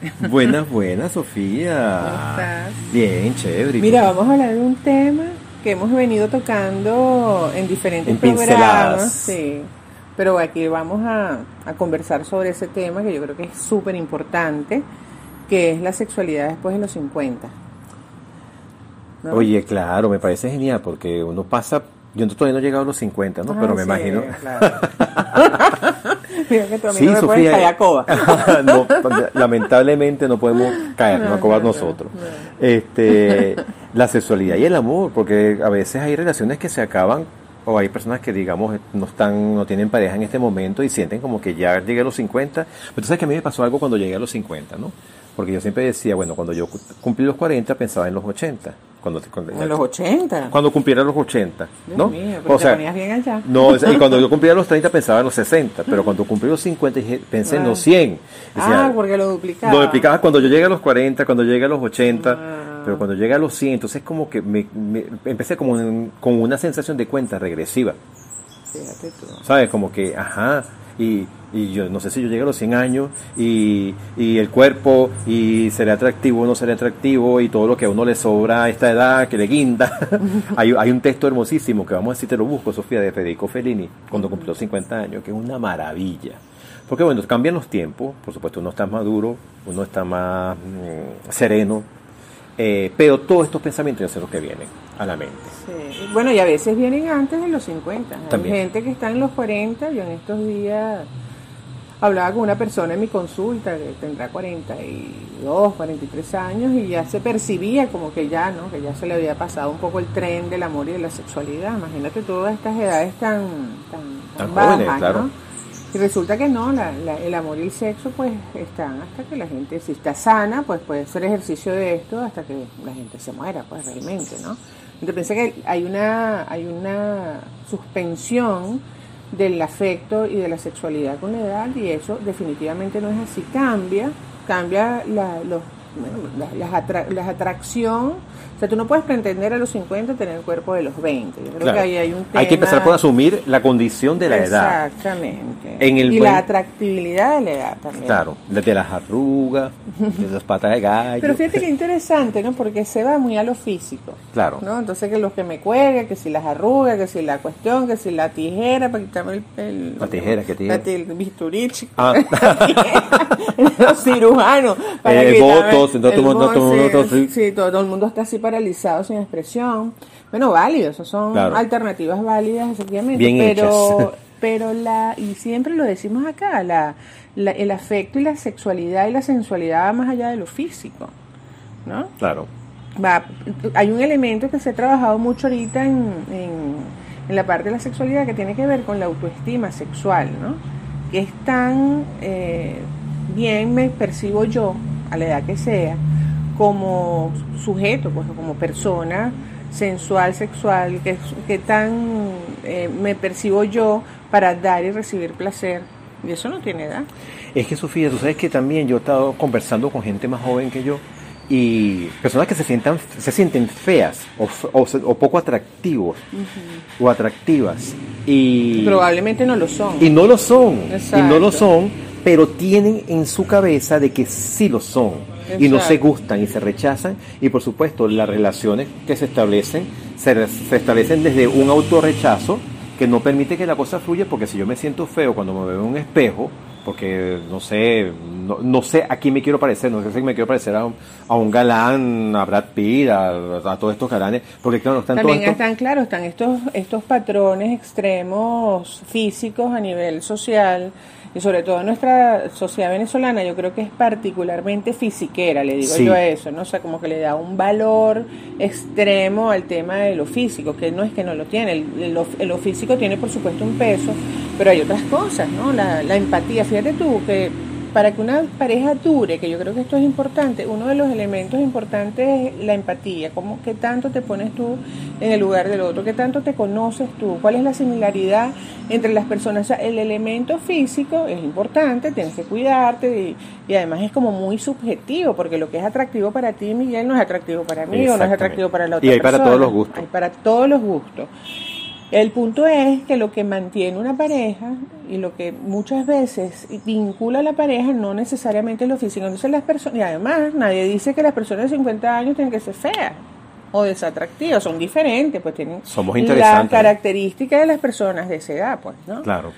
Buenas, buenas, Sofía. ¿Cómo estás? Bien, chévere. Mira, vamos a hablar de un tema que hemos venido tocando en diferentes En programas. pinceladas. Sí. Pero aquí vamos a, a conversar sobre ese tema que yo creo que es súper importante, que es la sexualidad después de los 50. ¿no? Oye, claro, me parece genial porque uno pasa. Yo todavía no he llegado a los 50, ¿no? Ah, Pero me sí, imagino. claro. Mira que tú a mí Sí, no me puedes Sofía. caer a coba. No, lamentablemente no podemos caer, no, a nosotros. no. Este, la sexualidad y el amor, porque a veces hay relaciones que se acaban o hay personas que digamos no están no tienen pareja en este momento y sienten como que ya llegué a los 50. Pero tú sabes que a mí me pasó algo cuando llegué a los 50, ¿no? Porque yo siempre decía, bueno, cuando yo cu- cumplí los 40 pensaba en los 80. Cuando, cuando, En los 80. cuando cumpliera los 80, Dios ¿no? mío, pero te ponías bien allá. No, o sea, y cuando yo cumplía los 30 pensaba en los 60, pero cuando cumplí los 50 dije- pensé en los 100. Decía, ah, porque lo duplicaba. lo explicaba cuando yo llegué a los 40, cuando llegué a los 80, Ah. pero cuando llegué a los 100, entonces como que me, me- empecé como en- con una sensación de cuenta regresiva, Fíjate tú. ¿sabes? Como que, ajá, y, y yo no sé si yo llegué a los 100 años y, y el cuerpo, y será atractivo o no será atractivo, y todo lo que a uno le sobra a esta edad, que le guinda. hay, hay un texto hermosísimo que vamos a decir, te lo busco, Sofía, de Federico Fellini, cuando cumplió 50 años, que es una maravilla. Porque bueno, cambian los tiempos, por supuesto uno está más duro, uno está más mm, sereno, eh, pero todos estos pensamientos ya son los que vienen a la mente. Sí. Bueno, y a veces vienen antes de los 50. También. Hay gente que está en los 40. Yo en estos días hablaba con una persona en mi consulta que tendrá 42, 43 años y ya se percibía como que ya, ¿no? Que ya se le había pasado un poco el tren del amor y de la sexualidad. Imagínate todas estas edades tan, tan, Tan bajas, jóvenes, claro. ¿no? Y resulta que no, la- la- el amor y el sexo pues están hasta que la gente, si está sana, pues puede hacer ejercicio de esto hasta que la gente se muera, pues realmente, ¿no? Entonces piensa que hay una, hay una suspensión del afecto y de la sexualidad con la edad y eso definitivamente no es así, cambia, cambia la, los, bueno, la- las, las atracción, o sea, tú no puedes pretender a los 50 tener el cuerpo de los 20, yo creo Claro. que ahí hay un tema... Hay que empezar por asumir la condición de la edad. Exactamente. En el y buen- la atractibilidad de la edad también. Claro, desde las arrugas, desde las patas de gallo. Pero fíjate que interesante, ¿no? Porque se va muy a lo físico. Claro. ¿no? Entonces que los que me cuelgan, que si las arrugas, que si la cuestión, que si la tijera para quitarme el... el- La tijera, ¿qué tijera? la El bisturí, chico. Ah. los cirujanos. para quitarme botox, entonces todo el está sí, todo, todo el mundo está así paralizado, sin expresión. Bueno, válido, esas son Claro. alternativas válidas, efectivamente. Bien pero, hechas. pero la, y siempre lo decimos acá, la, la- el afecto y la sexualidad y la sensualidad va más allá de lo físico, ¿no? Claro. Va, hay un elemento que se ha trabajado mucho ahorita en, en, en la parte de la sexualidad que tiene que ver con la autoestima sexual, ¿no? Que es tan eh, bien me percibo yo, a la edad que sea, como sujeto, pues como persona sensual, sexual, que, que tan eh, me percibo yo para dar y recibir placer. Y eso no tiene edad. Es que Sofía, tú sabes que también yo he estado conversando con gente más joven que yo y personas que se sientan se sienten feas o, o o poco atractivos o atractivas y Probablemente no lo son. y no lo son y no lo son pero tienen en su cabeza de que sí lo son y no se gustan y se rechazan. Y por supuesto las relaciones que se establecen se, se establecen desde un autorrechazo que no permite que la cosa fluya porque si yo me siento feo cuando me veo en un espejo porque no sé no, no sé a quién me quiero parecer no sé si me quiero parecer a un, a un galán a Brad Pitt a, a todos estos galanes porque claro están todos También estos- están, claro, están estos, estos patrones extremos físicos a nivel social y sobre todo nuestra sociedad venezolana yo creo que es particularmente fisiquera, le digo Sí. yo a eso, ¿no? O sea, como que le da un valor extremo al tema de lo físico, que no es que no lo tiene, el- lo, lo físico tiene por supuesto un peso, pero hay otras cosas, ¿no? La, la empatía, fíjate tú que para que una pareja dure, que yo creo que esto es importante, uno de los elementos importantes es la empatía, cómo qué tanto te pones tú en el lugar del otro, qué tanto te conoces tú, cuál es la similaridad entre las personas. O sea, el elemento físico es importante, tienes que cuidarte y, y además es como muy subjetivo, porque lo que es atractivo para ti, Miguel, no es atractivo para mí o no es atractivo para la otra Y hay para persona. todos los gustos. Hay para todos los gustos. El punto es que lo que mantiene una pareja y lo que muchas veces vincula a la pareja no necesariamente es lo físico. Entonces las personas, y además nadie dice que las personas de 50 años tienen que ser feas o desatractivas, son diferentes, pues tienen Somos la interesantes. característica de las personas de esa edad, pues, ¿no? Claro.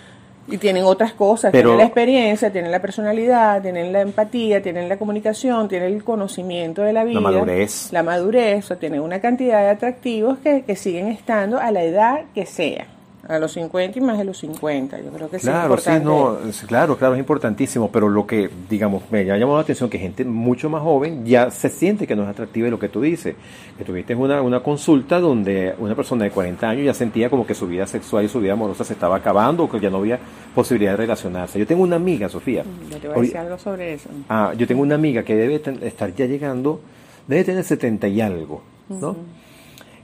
Y tienen otras cosas, Pero- tienen la experiencia, tienen la personalidad, tienen la empatía, tienen la comunicación, tienen el conocimiento de la vida. madurez. La madurez, o tienen una cantidad de atractivos que, que siguen estando a la edad que sea. A los 50 y más de los 50. Yo creo que sí es Claro, sí, importante. no, es- claro, claro, es importantísimo, pero lo que, digamos, me ha llamado la atención que gente mucho más joven ya se siente que no es atractiva y lo que tú dices, que tuviste una, una consulta donde una persona de 40 años ya sentía como que su vida sexual y su vida amorosa se estaba acabando o que ya no había posibilidad de relacionarse. Yo tengo una amiga, Sofía, Yo te voy a decir algo sobre eso. Ah, yo tengo una amiga que debe estar ya llegando, debe tener 70 y algo, ¿no?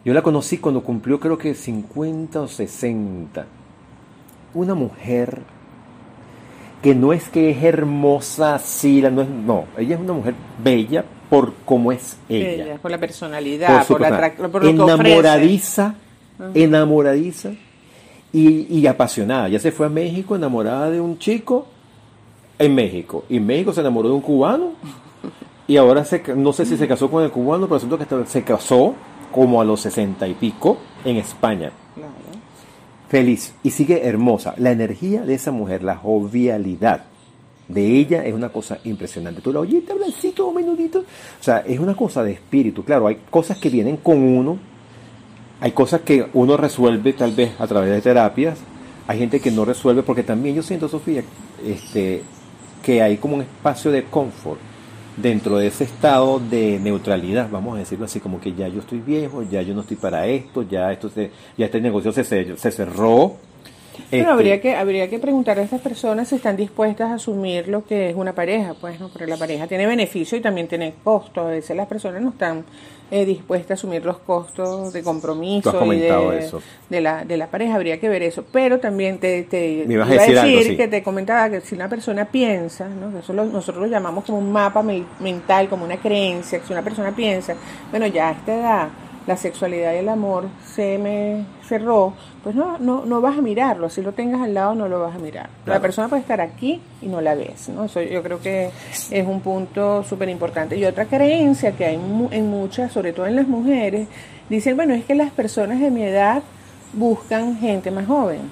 Yo la conocí cuando cumplió creo que 50 o 60. Una mujer que no es que es hermosa, sí, la- no, es, no, ella es una mujer bella por cómo es ella. Ella, por la personalidad, su por, la por lo que enamoradiza, enamoradiza y, y apasionada. Ya se fue a México enamorada de un chico en México. Y en México se enamoró de un cubano. Y ahora se, no sé si se casó con el cubano, pero siento que se casó como a los sesenta y pico en España. Claro. Feliz y sigue hermosa. La energía de esa mujer, la jovialidad de ella es una cosa impresionante. Tú la oyes, habla así todo menudito. O sea, es una cosa de espíritu. Claro, hay cosas que vienen con uno. Hay cosas que uno resuelve tal vez a través de terapias. Hay gente que no resuelve porque también yo siento, Sofía, este, que hay como un espacio de confort dentro de ese estado de neutralidad, vamos a decirlo así, como que ya yo estoy viejo, ya yo no estoy para esto, ya esto se, ya este negocio se, se, cerró. Pero Este, habría que habría que preguntar a estas personas si están dispuestas a asumir lo que es una pareja, pues, ¿no? Porque la pareja tiene beneficio y también tiene costos. A veces las personas no están eh, dispuestas a asumir los costos de compromiso Tú has comentado y de, eso. de la de la pareja. Habría que ver eso. Pero también te, te Me ibas a iba decir algo, sí. que te comentaba que si una persona piensa, ¿no? Eso lo- nosotros lo llamamos como un mapa me- mental, como una creencia, que si una persona piensa, bueno, ya a esta edad la sexualidad y el amor se me cerró, pues no, no, no vas a mirarlo, si lo tengas al lado no lo vas a mirar. La persona puede estar aquí y no la ves, ¿no? Eso yo creo que es un punto súper importante. Y otra creencia que hay en muchas, sobre todo en las mujeres, dicen, bueno, es que las personas de mi edad buscan gente más joven.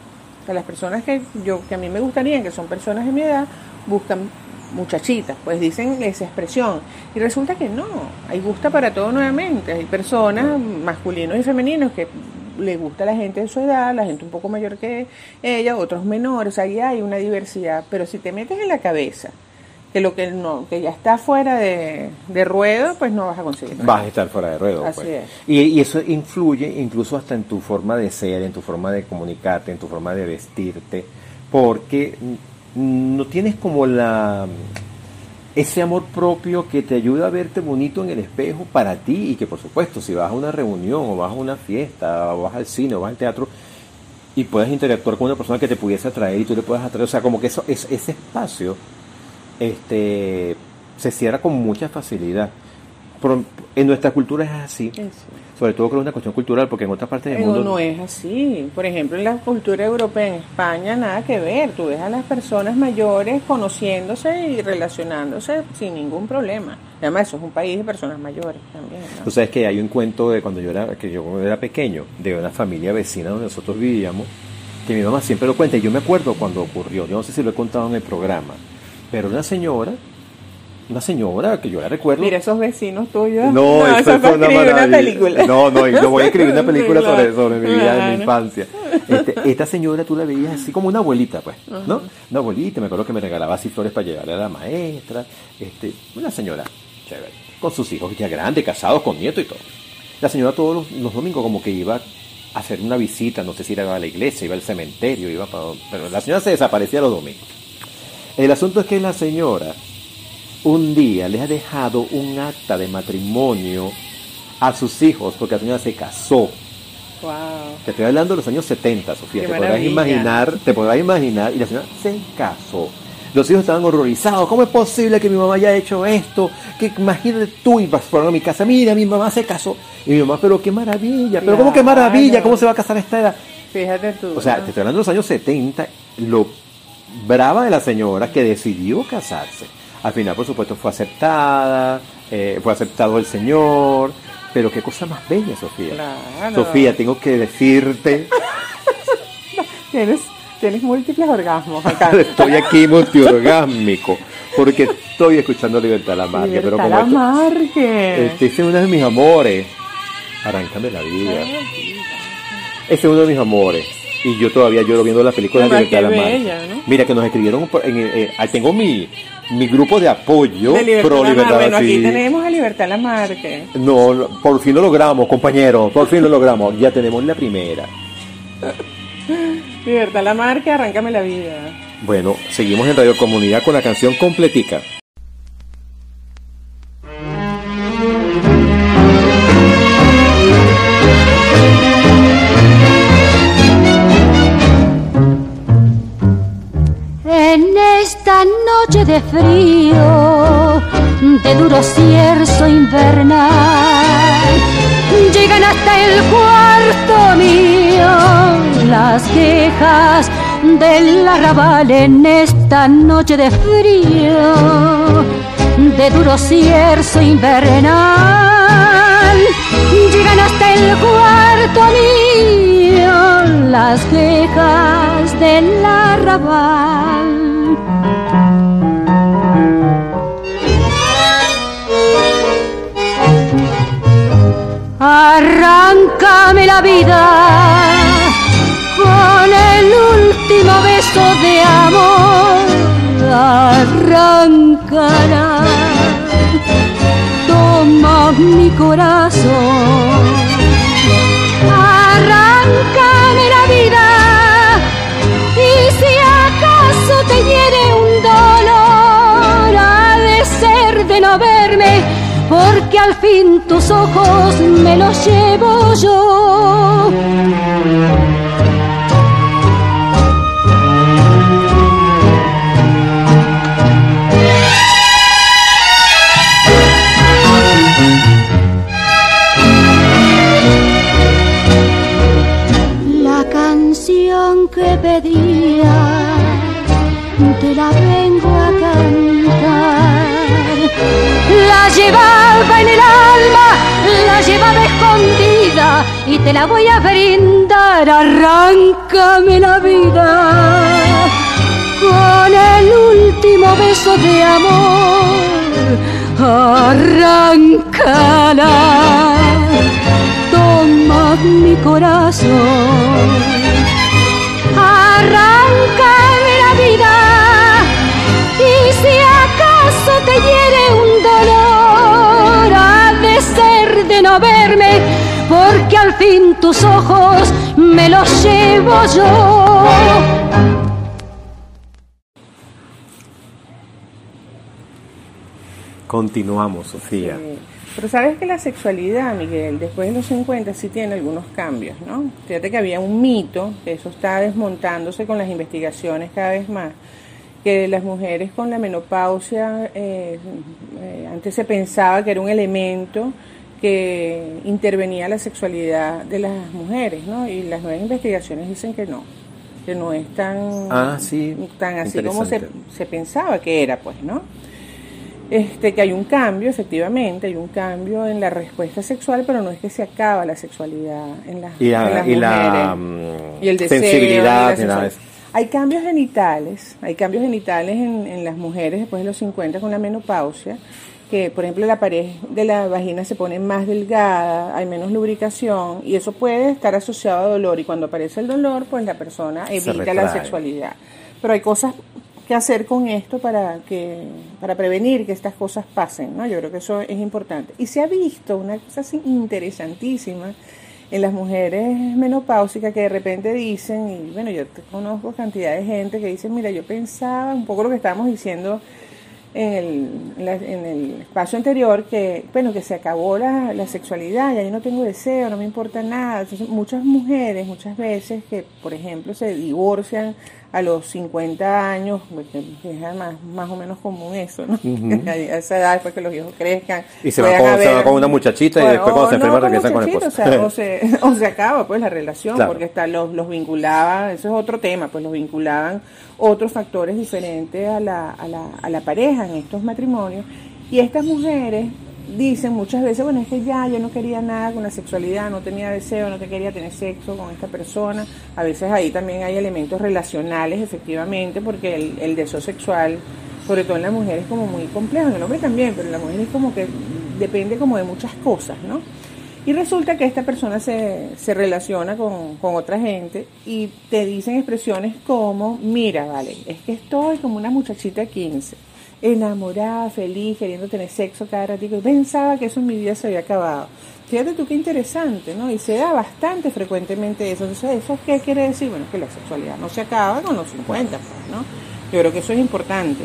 O sea, las personas que yo que a mí me gustaría, que son personas de mi edad, buscan muchachitas, pues dicen esa expresión. Y resulta que no, hay gusta para todo nuevamente. Hay personas masculinos y femeninos que le gusta a la gente de su edad, la gente un poco mayor que ella, otros menores, ahí hay una diversidad. Pero si te metes en la cabeza que lo que no, que ya está fuera de, de ruedo, pues no vas a conseguir. nada. vas a estar fuera de ruedo. Así pues. es. Y, y eso influye incluso hasta en tu forma de ser, en tu forma de comunicarte, en tu forma de vestirte, porque no tienes como la ese amor propio que te ayuda a verte bonito en el espejo para ti y que por supuesto si vas a una reunión o vas a una fiesta o vas al cine o vas al teatro y puedes interactuar con una persona que te pudiese atraer y tú le puedes atraer, o sea, como que eso, es- ese espacio este, se cierra con mucha facilidad. En nuestra cultura es así, Eso. Sobre todo creo que es una cuestión cultural, porque en otras partes del Pero mundo no es así. Por ejemplo, en la cultura europea, en España, nada que ver. Tú ves a las personas mayores conociéndose y relacionándose sin ningún problema. Además, eso es un país de personas mayores también. ¿no? Tú sabes que hay un cuento de cuando yo era, que yo era pequeño, de una familia vecina donde nosotros vivíamos, que mi mamá siempre lo cuenta, y yo me acuerdo cuando ocurrió, yo no sé si lo he contado en el programa, pero una señora, una señora que yo la recuerdo. Mira, esos vecinos tuyos. No, eso eso fue una una maravilla. película. No, no, yo voy a escribir una película sobre, sobre mi vida, de claro. mi infancia. Este, esta señora tú la veías así como una abuelita, pues, ¿no? Una abuelita, me acuerdo que me regalaba así flores para llevarle a la maestra. Este, una señora chévere, con sus hijos ya grandes, casados, con nietos y todo. La señora todos los, los domingos como que iba a hacer una visita, no sé si iba a la iglesia, iba al cementerio, iba para... Pero la señora se desaparecía los domingos. El asunto es que la señora un día le ha dejado un acta de matrimonio a sus hijos porque la señora se casó. Wow. Te estoy hablando de los años 70, Sofía. Qué te podrás imaginar, te podrás imaginar, y la señora se casó. Los hijos estaban horrorizados. ¿Cómo es posible que mi mamá haya hecho esto? Que imagínate tú ibas por a mi casa. Mira, mi mamá se casó. Y mi mamá, pero qué maravilla. Pero ¿cómo que Claro. maravilla? ¿Cómo se va a casar a esta edad? Fíjate tú. O sea, ¿no? te estoy hablando de los años 70, lo brava de la señora que decidió casarse. Al final, por supuesto, fue aceptada, eh, fue aceptado el señor, pero qué cosa más bella, Sofía. Claro. Sofía, tengo que decirte, Tienes, tienes múltiples orgasmos acá. estoy aquí multiorgásmico, porque estoy escuchando Libertad Lamarque, pero Libertad como esto- Lamarque. este es uno de mis amores, arráncame la vida. Este es uno de mis amores. Y yo todavía lloro viendo la película de Libertad qué Lamarque. bella, ¿no? Mira que nos escribieron, por- en, eh, ahí tengo mi, mi grupo de apoyo De Libertad pro libertad. Bueno, aquí sí. tenemos a Libertad Lamarque. No, por fin lo logramos, compañero, por fin lo logramos. Ya tenemos la primera. Libertad Lamarque, arráncame la vida. Bueno, seguimos en Radio Comunidad con la canción completica. Esta noche de frío, de duro cierzo invernal, llegan hasta el cuarto mío las quejas del arrabal en esta noche de frío, de duro cierzo invernal, llegan hasta el cuarto mío las quejas del arrabal. Arráncame la vida con el último beso de amor. Arráncala, toma mi corazón. Arráncame la vida y si acaso te hiere un dolor, ha de ser de no verme, porque al fin tus ojos me los llevo yo. Arráncala toma mi corazón. Arráncame la vida y si acaso te hiere un dolor, ha de ser de no verme, porque al fin tus ojos me los llevo yo. Continuamos, Sofía. Sí. Pero sabes que la sexualidad, Miguel, después de los 50 sí tiene algunos cambios, ¿no? Fíjate que había un mito, que eso está desmontándose con las investigaciones cada vez más, que las mujeres con la menopausia, eh, eh, antes se pensaba que era un elemento que intervenía la sexualidad de las mujeres, ¿no? Y las nuevas investigaciones dicen que no, que no es tan, Ah, sí. tan así como se, se pensaba que era, pues, ¿no? Este, que hay un cambio, efectivamente, hay un cambio en la respuesta sexual, pero no es que se acaba la sexualidad en las, Y la- en las y la, mujeres. mm, y el deseo, sensibilidad, y la Hay cambios genitales, hay cambios genitales en, en las mujeres después de los 50 con la menopausia, que por ejemplo la pared de la vagina se pone más delgada, hay menos lubricación y eso puede estar asociado a dolor y cuando aparece el dolor pues la persona evita la sexualidad. Pero hay cosas que hacer con esto para que para prevenir que estas cosas pasen, ¿no? Yo creo que eso es importante. Y se ha visto una cosa así interesantísima en las mujeres menopáusicas que de repente dicen, y bueno, yo conozco cantidad de gente que dicen, mira, yo pensaba un poco lo que estábamos diciendo en el, en la- en el espacio anterior, que bueno, que se acabó la, la sexualidad, ya yo no tengo deseo, no me importa nada. Entonces, muchas mujeres, muchas veces que, por ejemplo, se divorcian a los 50 años, porque es más, más o menos común eso, ¿no? a esa edad, después que los hijos crezcan. Y se va, con, se va con una muchachita y después cuando se enferma regresan con el esposo. O, sea, o, se, o se acaba pues la relación, porque hasta los, los vinculaba, eso es otro tema, pues los vinculaban otros factores diferentes a la, a la, a la pareja en estos matrimonios. Y estas mujeres dicen muchas veces, bueno, es que ya yo no quería nada con la sexualidad, no tenía deseo, no te quería tener sexo con esta persona. A veces ahí también hay elementos relacionales, efectivamente, porque el, el deseo sexual, sobre todo en la mujer, es como muy complejo, en el hombre también, pero en la mujer es como que depende como de muchas cosas, ¿no? Y resulta que esta persona se, se relaciona con, con otra gente y te dicen expresiones como, mira, vale, es que estoy como una muchachita de 15 enamorada, feliz, queriendo tener sexo cada ratito. Pensaba que eso en mi vida se había acabado. Fíjate tú qué interesante, ¿no? Y se da bastante frecuentemente eso. Entonces, ¿eso qué quiere decir? Bueno, que la sexualidad no se acaba con los 50, ¿no? Yo creo que eso es importante.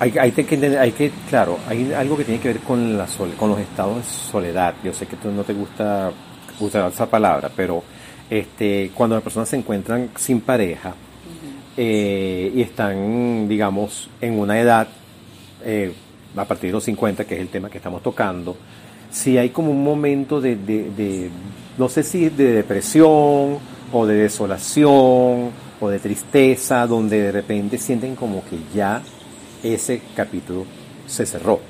Hay, hay, que, hay que, claro, hay algo que tiene que ver con, la con los estados de soledad. Yo sé que tú no te gusta usar esa palabra, pero este, cuando las personas se encuentran sin pareja, eh, y están, digamos, en una edad eh, a partir de los 50, que es el tema que estamos tocando, si hay como un momento de, de, no sé si de depresión o de desolación o de tristeza, donde de repente sienten como que ya ese capítulo se cerró.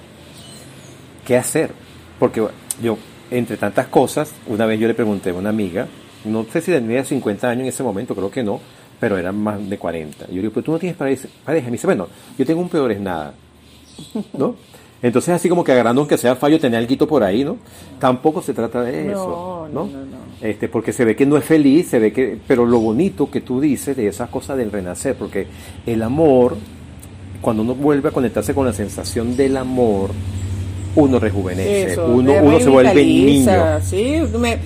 ¿Qué hacer? Porque yo, entre tantas cosas, una vez yo le pregunté a una amiga, no sé si tenía 50 años en ese momento, creo que no, pero eran más de 40. Y yo digo, pero tú no tienes pareja. Me dice, bueno, yo tengo un peor es nada. ¿No? Entonces, así como que agarrando aunque sea fallo, tener algo por ahí, ¿no? Tampoco se trata de eso, ¿no? Este, porque se ve que no es feliz, se ve que, pero lo bonito que tú dices de esas cosas del renacer, porque el amor, cuando uno vuelve a conectarse con la sensación del amor, uno rejuvenece, uno, uno se vuelve niño. Sí, me,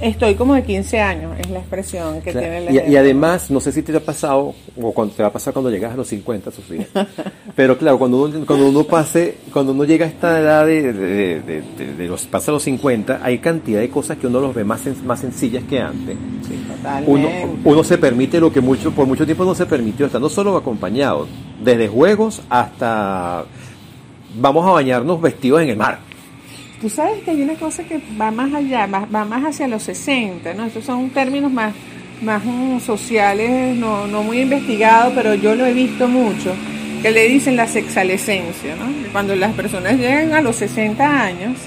Estoy como de 15 años, es la expresión que tiene la y, y, además, no sé si te ha pasado, o cuando te va a pasar cuando llegas a los 50, Sofía. pero claro, cuando uno, cuando uno pase, cuando uno llega a esta edad de, de, de, los, pasa a los 50, hay cantidad de cosas que uno los ve más, más sencillas que antes. Sí, uno, uno se permite lo que mucho, por mucho tiempo no se permitió, está no solo acompañado, desde juegos hasta vamos a bañarnos vestidos en el mar. Tú sabes que hay una cosa que va más allá, va más hacia los 60, ¿no? Estos son términos más, más mm, sociales, no, no muy investigados, pero yo lo he visto mucho, que le dicen la sexalescencia, ¿no? Cuando las personas llegan a los 60 años,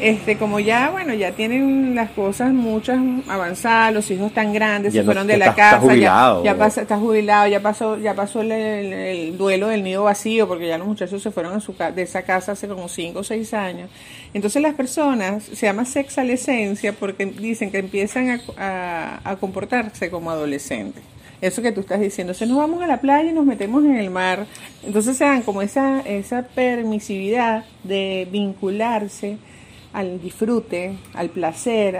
este como ya bueno ya tienen las cosas muchas avanzadas los hijos tan grandes se fueron de la casa ya, ya pasa, está jubilado ya pasó ya pasó el, duelo del nido vacío porque ya los muchachos se fueron a su, de esa casa hace como 5 o 6 años. Entonces las personas se llama sexalescencia porque dicen que empiezan a, a, comportarse como adolescentes. Eso que tú estás diciendo, se nos vamos a la playa y nos metemos en el mar, entonces se dan como esa, esa permisividad de vincularse al disfrute, al placer,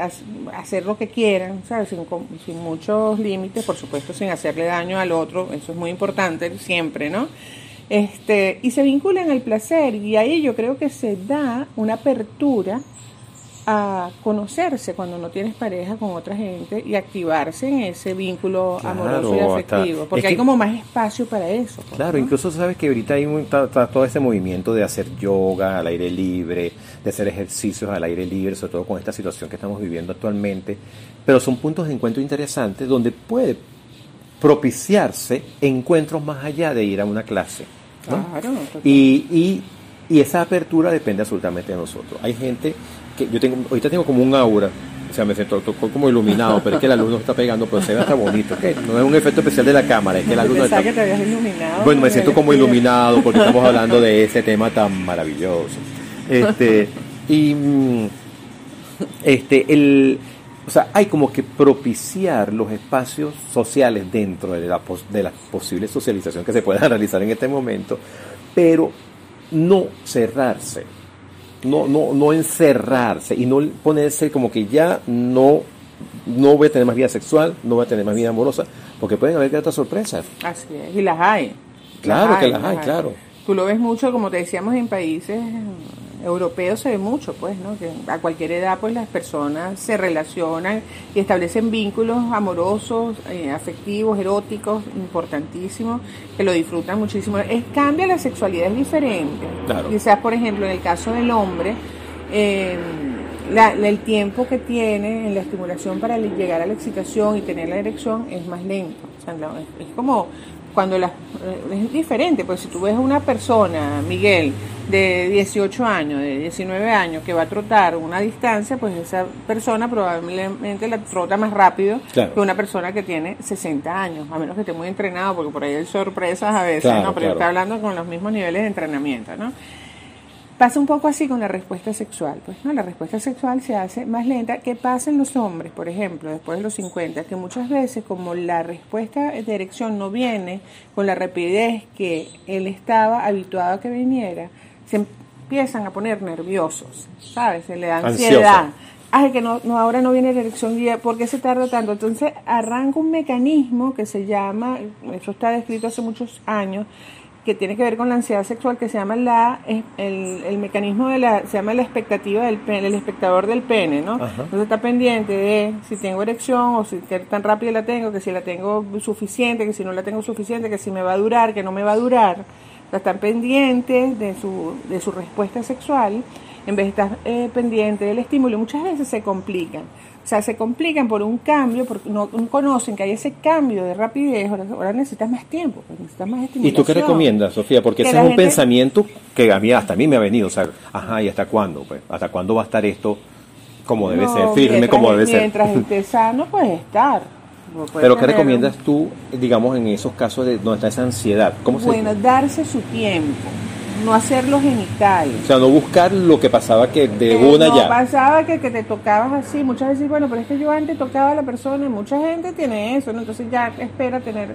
hacer lo que quieran, ¿sabes? Sin, sin, muchos límites, por supuesto, sin hacerle daño al otro, eso es muy importante siempre, ¿no? Este, y se vinculan al placer y ahí yo creo que se da una apertura a conocerse cuando no tienes pareja con otra gente y activarse en ese vínculo amoroso y afectivo, porque hay como más espacio para eso. Pues, claro, incluso sabes que ahorita hay todo ese movimiento de hacer yoga al aire libre, de hacer ejercicios al aire libre, sobre todo con esta situación que estamos viviendo actualmente, pero son puntos de encuentro interesantes donde puede propiciarse encuentros más allá de ir a una clase. Claro, y, y, y esa apertura depende absolutamente de nosotros. Hay gente yo tengo, ahorita tengo como un aura, o sea, me siento como iluminado, pero es que la luz no está pegando, pero se ve hasta bonito. No es un efecto especial de la cámara, es que la luz no está... que te habías iluminado. Bueno, me siento como iluminado porque estamos hablando de ese tema tan maravilloso. Este, y mm, este, el, o sea, hay como que propiciar los espacios sociales dentro de la, de la posible socialización que se pueda realizar en este momento, pero no cerrarse no, no, no encerrarse y no ponerse como que ya no, no voy a tener más vida sexual, no voy a tener más vida amorosa, porque pueden haber otras sorpresas. Así es, y las hay. Claro que las hay, claro. Tú lo ves mucho, como te decíamos, en países europeo se ve mucho, pues, ¿no? Que a cualquier edad, pues, las personas se relacionan y establecen vínculos amorosos, eh, afectivos, eróticos, importantísimos, que lo disfrutan muchísimo. Es, cambia la sexualidad, es diferente. Quizás, por ejemplo, en el caso del hombre, eh, el tiempo que tiene en la estimulación para llegar a la excitación y tener la erección es más lento. es, como cuando la, eh, es diferente, pues si tú ves una persona, Miguel, de 18 años, de 19 años, que va a trotar una distancia, pues esa persona probablemente la trota más rápido que una persona que tiene 60 años, a menos que esté muy entrenado, porque por ahí hay sorpresas a veces, ¿no? Pero está hablando con los mismos niveles de entrenamiento, ¿no? Pasa un poco así con la respuesta sexual, pues no, la respuesta sexual se hace más lenta. ¿Qué pasa en los hombres, por ejemplo, después de los 50? Que muchas veces como la respuesta de erección no viene con la rapidez que él estaba habituado a que viniera, se empiezan a poner nerviosos, ¿sabes? Se le da ansiedad. Ay, que no, no, ahora no viene la erección, ¿por qué se tarda tanto? Entonces arranca un mecanismo que se llama, eso está descrito hace muchos años, que tiene que ver con la ansiedad sexual que se llama la el, el mecanismo de la se llama la expectativa del pene, el espectador del pene, ¿no? Entonces está pendiente de si tengo erección o si tan rápido la tengo, que si la tengo suficiente, que si no la tengo suficiente, que si me va a durar, que no me va a durar. Están pendientes de su de su respuesta sexual en vez de estar eh, pendiente del estímulo. Muchas veces se complican. O sea, se complican por un cambio, porque no, conocen que hay ese cambio de rapidez, ahora, necesitas más tiempo, pues, necesitas más estimulación. ¿Y tú qué recomiendas, Sofía? Porque ese es un pensamiento que a mí, hasta a mí me ha venido, o sea, ajá, ¿y hasta cuándo? Pues? ¿Hasta cuándo va a estar esto como debe ser, firme como debe ser? Mientras esté sano, puede estar. Pero ¿qué recomiendas tú, digamos, en esos casos de donde está esa ansiedad? ¿Cómo bueno, darse su tiempo no hacerlo genital. O sea, no buscar lo que pasaba que de una no, ya. pasaba que, que te tocabas así, muchas veces, bueno, pero es que yo antes tocaba a la persona y mucha gente tiene eso, ¿no? Entonces ya espera tener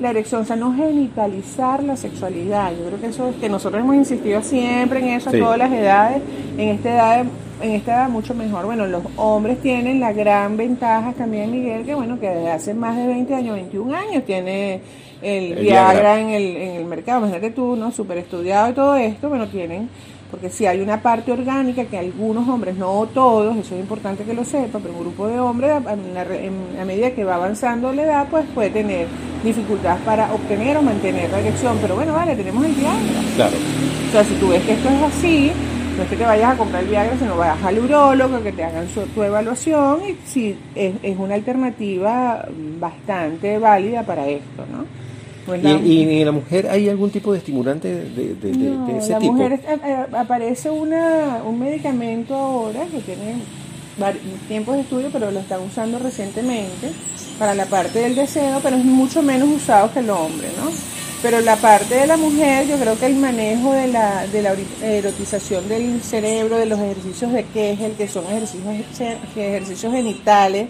la erección, o sea, no genitalizar la sexualidad. Yo creo que eso, que nosotros hemos insistido siempre en eso a todas las edades, en esta edad en esta edad mucho mejor. Bueno, los hombres tienen la gran ventaja también, Miguel, que bueno, que desde hace más de 20 años, 21 años, tiene el, Viagra, En, el, en el mercado, imagínate tú, ¿no? Súper estudiado y todo esto, bueno, tienen, porque si hay una parte orgánica que algunos hombres, no todos, eso es importante que lo sepa, pero un grupo de hombres, a, medida que va avanzando la edad, pues puede tener dificultades para obtener o mantener la erección, pero bueno, vale, tenemos el Viagra. Claro. O sea, si tú ves que esto es así, no es que te vayas a comprar el Viagra, sino vayas al urólogo, que te hagan su, tu evaluación y si es, es una alternativa bastante válida para esto, ¿no? Pues ¿Y, en la mujer hay algún tipo de estimulante de, de, de, ese la tipo? Mujer, eh, aparece una, un medicamento ahora que tiene tiempos de estudio, pero lo están usando recientemente para la parte del deseo, pero es mucho menos usado que el hombre, ¿no? Pero la parte de la mujer, yo creo que el manejo de la, de la erotización del cerebro, de los ejercicios de Kegel, que son ejercicios, ejercicios genitales,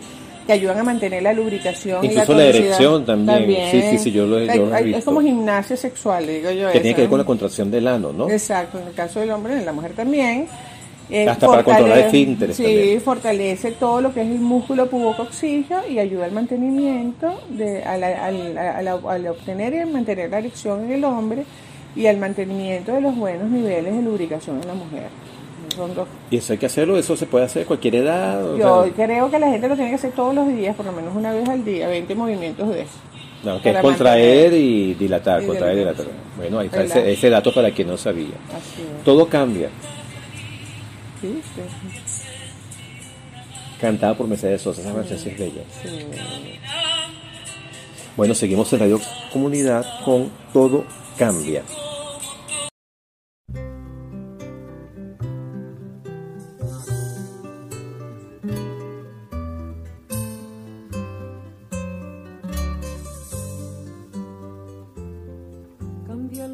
que ayudan a mantener la lubricación. Incluso la, erección también. Sí, sí, sí, yo lo, he visto. Es como gimnasia sexual, digo yo. Que tiene que ver con la contracción del ano, ¿no? Exacto, en el caso del hombre, en la mujer también. Eh, Hasta para controlar esfínteres. Sí, fortalece todo lo que es el músculo pubococcigio y ayuda al mantenimiento, de, al, al, al, obtener y mantener la erección en el hombre y al mantenimiento de los buenos niveles de lubricación en la mujer. Y eso hay que hacerlo, eso se puede hacer a cualquier edad. Yo creo que la gente lo tiene que hacer todos los días, por lo menos una vez al día, 20 movimientos de eso. No, que es contraer y dilatar, contraer y dilatar. Bueno, ahí está ese, dato para quien no sabía. Todo cambia. Sí, Cantada por Mercedes Sosa, esa canción es bella. Bueno, seguimos en Radio Comunidad con Todo Cambia.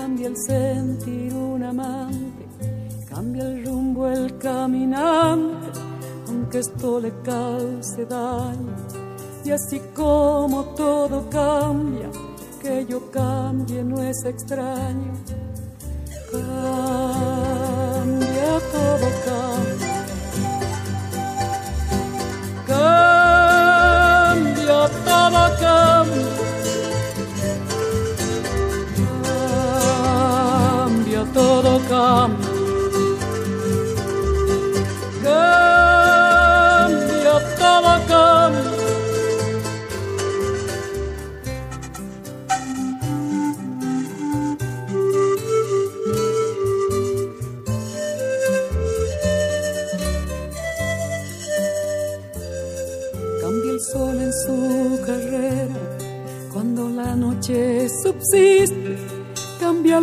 cambia el sentir un amante, cambia el rumbo, el caminante, aunque esto le cause daño. Y así como todo cambia, que yo cambie no es extraño. Cambia todo cambia. Cambia todo cambia. Todo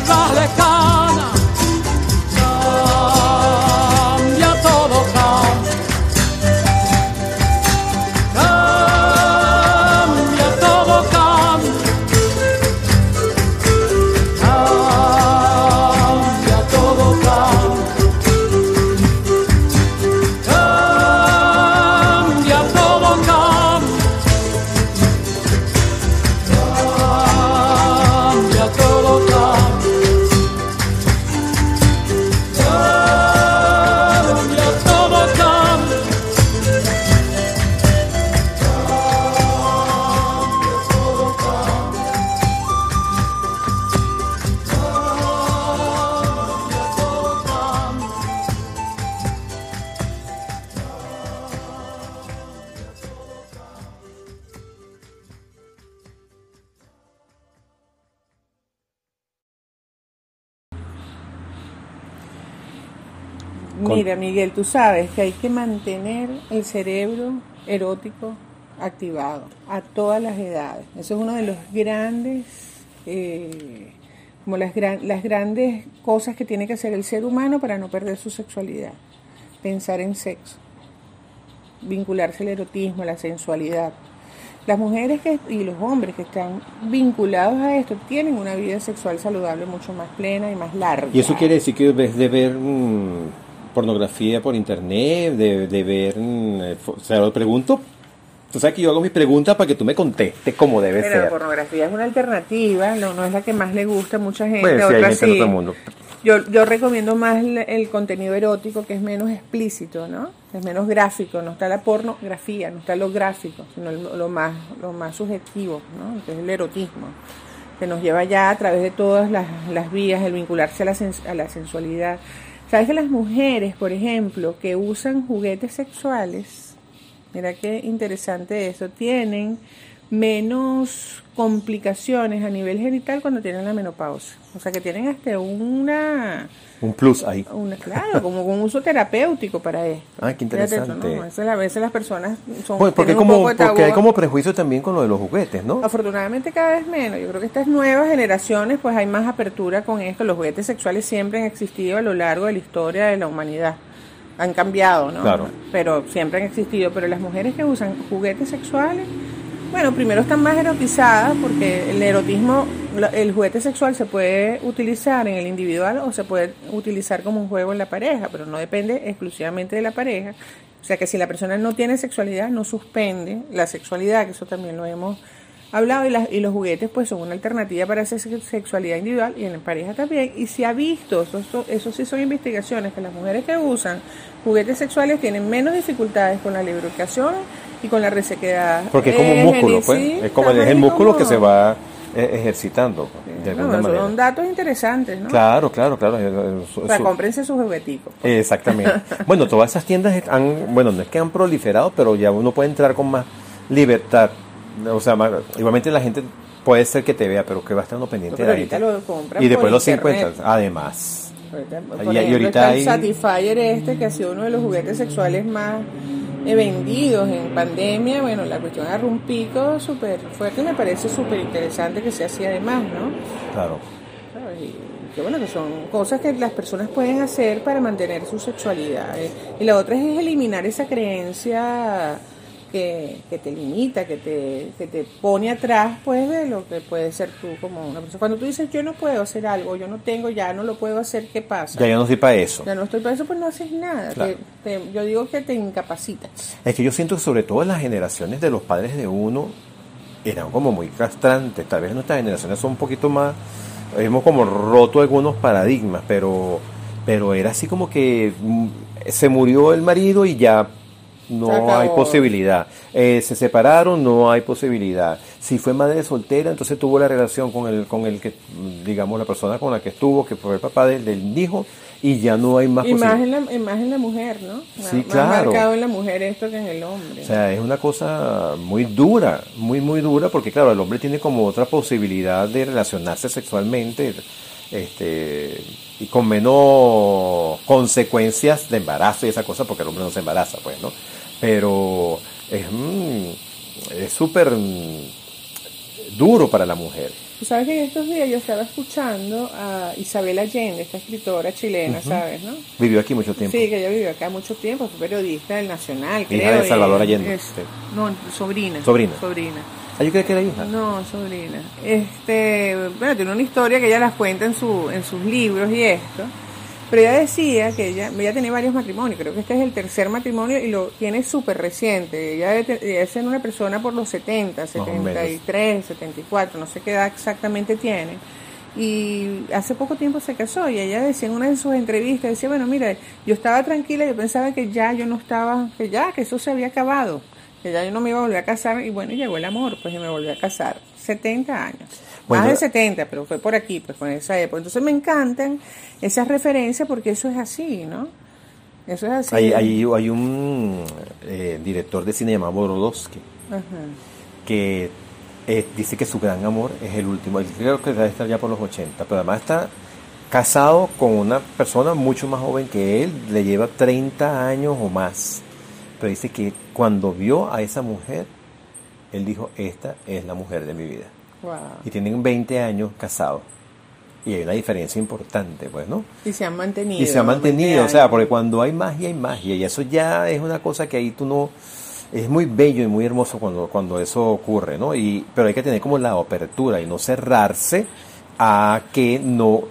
estas Miguel, tú sabes que hay que mantener el cerebro erótico activado a todas las edades. Eso es uno de los grandes, eh, como las, gran- las grandes cosas que tiene que hacer el ser humano para no perder su sexualidad. Pensar en sexo, vincularse al erotismo, a la sensualidad. Las mujeres que, y los hombres que están vinculados a esto tienen una vida sexual saludable mucho más plena y más larga. Y eso quiere decir que vez de ver pornografía por internet, de, de ver, mm, eh, o sea, lo pregunto, tú sabes que yo hago mis preguntas para que tú me contestes como debe Pero la ser. pornografía es una alternativa, no, no es la que más le gusta a mucha gente. Bueno, sí, hay otras gente en sí. mundo. Yo, yo recomiendo más el, el contenido erótico que es menos explícito, ¿no? Es menos gráfico, no está la pornografía, no está lo gráfico, sino lo, lo más, lo más subjetivo, ¿no? Que es el erotismo, que nos lleva ya a través de todas las, las vías, el vincularse a la, sens- a la sensualidad. ¿Sabes que las mujeres, por ejemplo, que usan juguetes sexuales, Mira qué interesante eso. Tienen menos complicaciones a nivel genital cuando tienen la menopausia. O sea que tienen hasta una... Un plus ahí. Una, claro, como un uso terapéutico para esto. Ah, qué interesante. ¿no? a, veces, las personas son... Pues porque, como, porque hay como prejuicio también con lo de los juguetes, ¿no? Afortunadamente cada vez menos. Yo creo que estas nuevas generaciones pues hay más apertura con esto. Los juguetes sexuales siempre han existido a lo largo de la historia de la humanidad. Han cambiado, ¿no? Claro. Pero siempre han existido. Pero las mujeres que usan juguetes sexuales bueno, primero están más erotizadas porque el erotismo, el juguete sexual se puede utilizar en el individual o se puede utilizar como un juego en la pareja, pero no depende exclusivamente de la pareja. O sea que si la persona no tiene sexualidad, no suspende la sexualidad, que eso también lo hemos hablado, y, y los juguetes pues son una alternativa para esa sexualidad individual y en la pareja también. Y se ha visto, eso, eso sí son investigaciones, que las mujeres que usan juguetes sexuales tienen menos dificultades con la lubricación y con la resequedad. Porque es como un músculo, pues. es como el, músculo que se va eh, ejercitando. De no, son datos interesantes, ¿no? Claro, claro, claro. O sea, cómprense sus jugueticos. Exactamente. bueno, todas esas tiendas han, bueno, no es que han proliferado, pero ya uno puede entrar con más libertad. O sea, igualmente la gente puede ser que te vea, pero que va a estar uno pendiente de ahorita lo Y después los encuentras, además. Por y, ahorita hay... el Satisfyer este, que ha sido uno de los juguetes sexuales más vendidos en pandemia, bueno, la cuestión agarró un pico súper fuerte, me parece súper interesante que se hacía además, ¿no? Claro. Y, que bueno, que son cosas que las personas pueden hacer para mantener su sexualidad. Eh, y la otra es eliminar esa creencia que, que, te limita, que te, que te pone atrás pues de lo que puede ser tú como una persona. Cuando tú dices yo no puedo hacer algo, yo no tengo, ya no lo puedo hacer, ¿qué pasa? Ya yo no estoy para eso. Ya no estoy para eso, pues no haces nada. yo digo que te incapacitas. Es que yo siento que sobre todo en las generaciones de los padres de uno eran como muy castrantes. Tal vez nuestras generaciones son un poquito más, hemos como roto algunos paradigmas, pero, pero era así como que mm, se murió el marido y ya no hay posibilidad. Eh, se separaron, no hay posibilidad. Si fue madre soltera, entonces tuvo la relación con el, con el que, digamos, la persona con la que estuvo, que fue el papá del, hijo, y ya no hay más y más en, la, más en la mujer, ¿no? Sí, claro. marcado en la mujer esto que en el hombre. O sea, es una cosa muy dura, muy, muy dura, porque claro, el hombre tiene como otra posibilidad de relacionarse sexualmente, este y con menos consecuencias de embarazo y esa cosa, porque el hombre no se embaraza, pues, ¿no? Pero es súper duro para la mujer. Tú sabes que en estos días yo estaba escuchando a Isabel Allende, esta escritora chilena, ¿sabes? ¿no? Vivió aquí mucho tiempo. Sí, que ella vivió acá mucho tiempo, fue periodista del Nacional, hija de Salvador Allende. No, sobrina. Sobrina. Sobrina. Ah, yo creía que era hija. No, sobrina. Este, bueno, tiene una historia que ella las cuenta en, su, en sus libros y esto. Pero ella decía que ella, ella tenía varios matrimonios, creo que este es el tercer matrimonio y lo tiene súper reciente. Ella es una persona por los 70, 73, 74, no sé qué edad exactamente tiene. Y hace poco tiempo se casó y ella decía en una de sus entrevistas, decía, bueno, mira, yo estaba tranquila, yo pensaba que ya yo no estaba, que ya, que eso se había acabado, que ya yo no me iba a volver a casar y bueno, llegó el amor, pues yo me volví a casar. 70 años. Más de 70, pero fue por aquí, pues con esa época. Entonces me encantan esas referencias porque eso es así, ¿no? Eso es así. Hay, hay, hay un eh, director de cine llamado Borodowski que eh, dice que su gran amor es el último. Creo que debe estar ya por los 80, pero además está casado con una persona mucho más joven que él, le lleva 30 años o más. Pero dice que cuando vio a esa mujer, él dijo, esta es la mujer de mi vida. Y tienen 20 años casados. Y hay una diferencia importante, pues, ¿no? Y se han mantenido. Y se han mantenido, o sea, porque cuando hay magia, hay magia. Y eso ya es una cosa que ahí tú no... Es muy bello y muy hermoso cuando, cuando eso ocurre, ¿no? Y, pero hay que tener como la apertura y no cerrarse a que no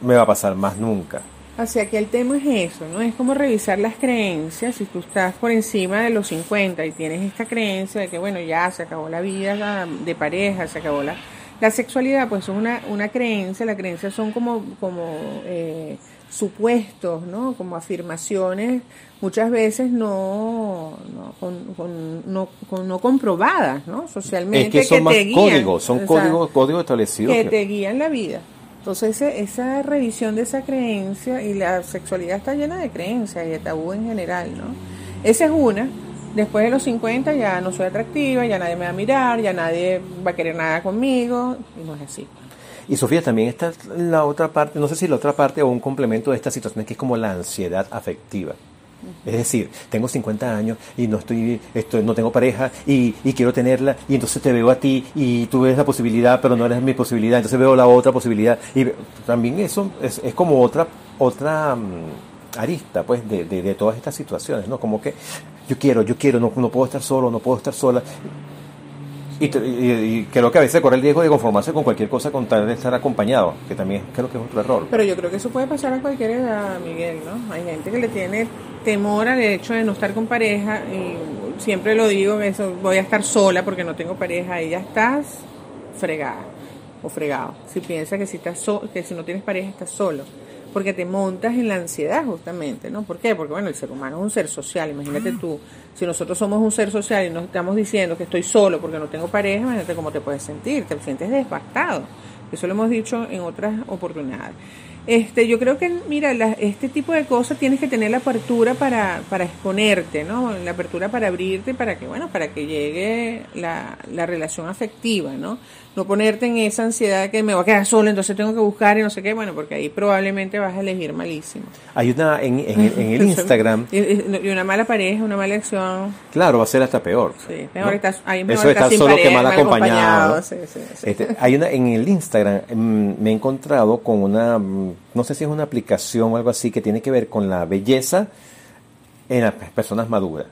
me va a pasar más nunca. O sea que el tema es eso, ¿no? Es como revisar las creencias. Si tú estás por encima de los 50 y tienes esta creencia de que, bueno, ya se acabó la vida de pareja, se acabó la, la sexualidad, pues es una, una creencia. Las creencias son como, como eh, supuestos, ¿no? Como afirmaciones, muchas veces no, no, con, no, no comprobadas, ¿no? Socialmente. Es que son más códigos, son códigos, códigos establecidos. Que, que te guían la vida. Entonces esa revisión de esa creencia y la sexualidad está llena de creencias y de tabú en general, ¿no? Esa es una. Después de los 50 ya no soy atractiva, ya nadie me va a mirar, ya nadie va a querer nada conmigo, y no es así. Y Sofía, también está la otra parte, no sé si la otra parte o un complemento de esta situación, que es como la ansiedad afectiva. Es decir, tengo 50 años y no estoy, estoy no tengo pareja y, y, quiero tenerla y entonces te veo a ti y tú ves la posibilidad pero no eres mi posibilidad, entonces veo la otra posibilidad y también eso es, es como otra otra mm, arista pues de, de, de, todas estas situaciones, ¿no? Como que yo quiero, yo quiero, no, no puedo estar solo, no puedo estar sola y, y, y, creo que a veces corre el riesgo de conformarse con cualquier cosa con tal de estar acompañado, que también creo que es otro error. Pero yo creo que eso puede pasar a cualquier edad, Miguel, ¿no? Hay gente que le tiene temor al hecho de no estar con pareja y siempre lo digo, eso voy a estar sola porque no tengo pareja y ya estás fregada o fregado. Si piensas que si estás so que si no tienes pareja estás solo porque te montas en la ansiedad justamente, ¿no? ¿Por qué? Porque bueno, el ser humano es un ser social, imagínate tú, si nosotros somos un ser social y nos estamos diciendo que estoy solo porque no tengo pareja, imagínate cómo te puedes sentir, te sientes devastado. Eso lo hemos dicho en otras oportunidades. Este, yo creo que, mira, la, este tipo de cosas tienes que tener la apertura para, para exponerte, ¿no? La apertura para abrirte, para que, bueno, para que llegue la, la relación afectiva, ¿no? No ponerte en esa ansiedad que me voy a quedar solo, entonces tengo que buscar y no sé qué, bueno, porque ahí probablemente vas a elegir malísimo. Hay una, en, en, en el Instagram. y una mala pareja, una mala acción. Claro, va a ser hasta peor. Sí, mejor ¿no? estás, mejor Eso está solo pareja, que mal acompañado. acompañado. Sí, sí, sí. Este, hay una, en el Instagram mmm, me he encontrado con una, no sé si es una aplicación o algo así, que tiene que ver con la belleza en las personas maduras.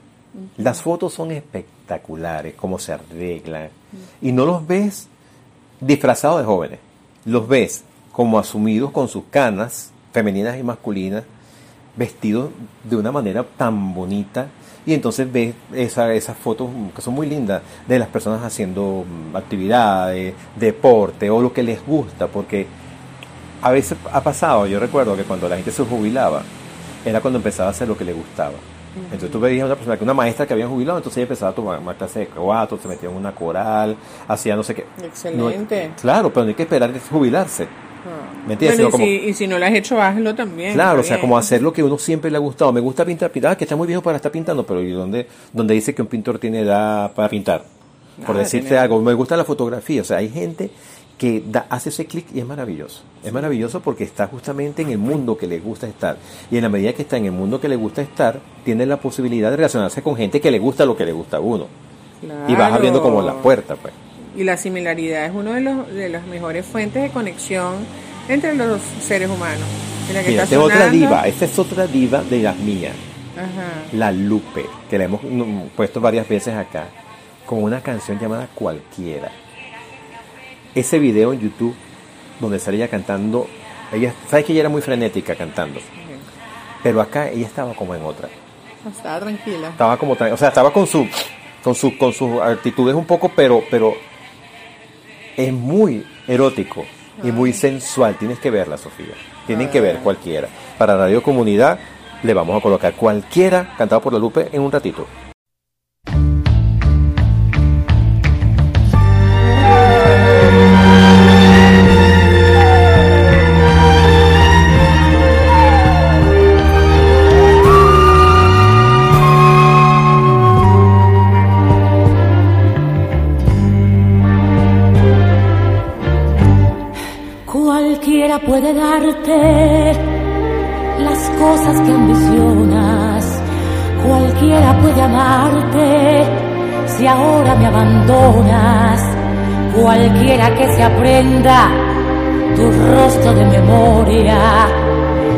Las fotos son espectaculares, cómo se arreglan. Y no los ves disfrazados de jóvenes. Los ves como asumidos con sus canas, femeninas y masculinas, vestidos de una manera tan bonita. Y entonces ves esa, esas fotos que son muy lindas de las personas haciendo actividades, deporte o lo que les gusta, porque a veces ha pasado, yo recuerdo que cuando la gente se jubilaba, era cuando empezaba a hacer lo que le gustaba. Entonces tú veías a una persona, que una maestra que había jubilado, entonces ella empezaba a tomar más clases de cuatro, se metía en una coral, hacía no sé qué. Excelente. No, claro, pero no hay que esperar a jubilarse. Ah. ¿Me entiendes? Bueno, y, como, si, y, si, no lo has hecho, hazlo también. Claro, o sea, como hacer lo que uno siempre le ha gustado. Me gusta pintar, pintar, ah, que está muy viejo para estar pintando, pero ¿y dónde, dónde dice que un pintor tiene edad para pintar? Por Nada, decirte tiene- algo, me gusta la fotografía, o sea, hay gente que da, hace ese clic y es maravilloso. Es maravilloso porque está justamente en el mundo que le gusta estar. Y en la medida que está en el mundo que le gusta estar, tiene la posibilidad de relacionarse con gente que le gusta lo que le gusta a uno. Y vas abriendo como la puerta, pues. Y la similaridad es una de, los, de las mejores fuentes de conexión entre los seres humanos. Mira, que Mira, está tengo otra diva, esta es otra diva de las mías, Ajá. la Lupe, que la hemos mm, puesto varias veces acá, con una canción llamada Cualquiera. Ese video en YouTube, donde sale ella cantando, ella, sabes que ella era muy frenética cantando, pero acá ella estaba como en otra. Estaba tranquila. Estaba como, o sea, estaba con su, con su, con sus actitudes un poco, pero, pero es muy erótico y muy sensual. Tienes que verla, Sofía. Tienen que ver cualquiera. Para Radio Comunidad le vamos a colocar cualquiera cantado por la Lupe en un ratito. Las cosas que ambicionas. Cualquiera puede amarte si ahora me abandonas. Cualquiera que se aprenda tu rostro de memoria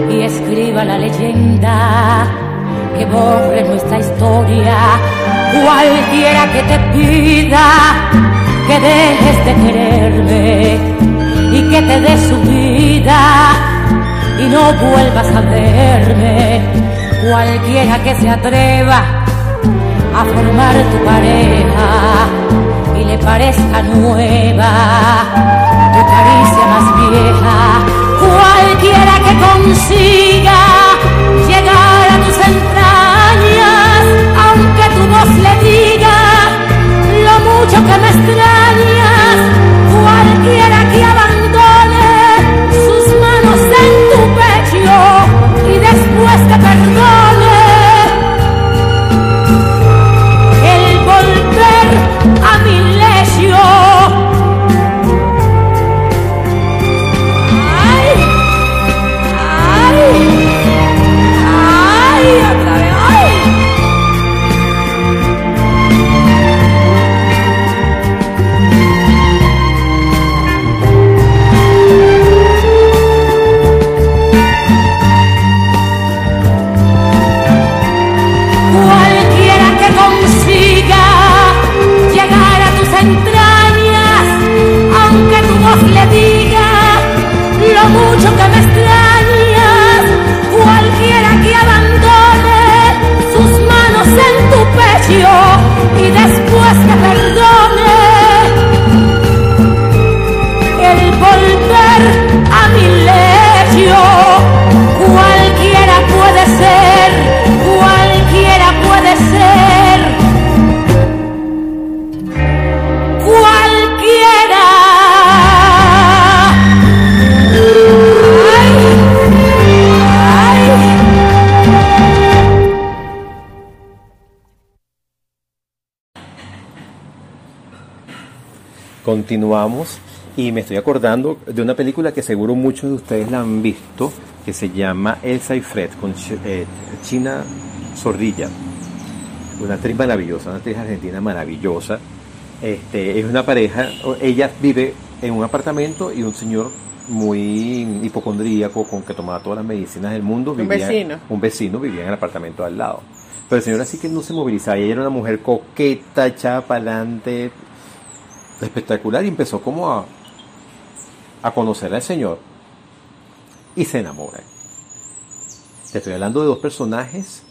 y escriba la leyenda que borre nuestra historia. Cualquiera que te pida que dejes de quererme y que te dé su vida y no vuelvas a verme. Cualquiera que se atreva a formar tu pareja y le parezca nueva tu caricia más vieja. Cualquiera que consiga llegar a tus entrañas, aunque tu voz le diga lo mucho que me extrañas. Cualquiera Continuamos y me estoy acordando de una película que seguro muchos de ustedes la han visto, que se llama Elsa y Fred, con eh, China Zorrilla. Una actriz maravillosa, una actriz argentina maravillosa. Este, es una pareja, ella vive en un apartamento y un señor muy hipocondríaco con que tomaba todas las medicinas del mundo. Un vivía- vecino. Un vecino vivía en el apartamento al lado. Pero el señor así que no se movilizaba. Ella era una mujer coqueta, echada para adelante, espectacular y empezó como a, a conocer al Señor y se enamora. Te estoy hablando de dos personajes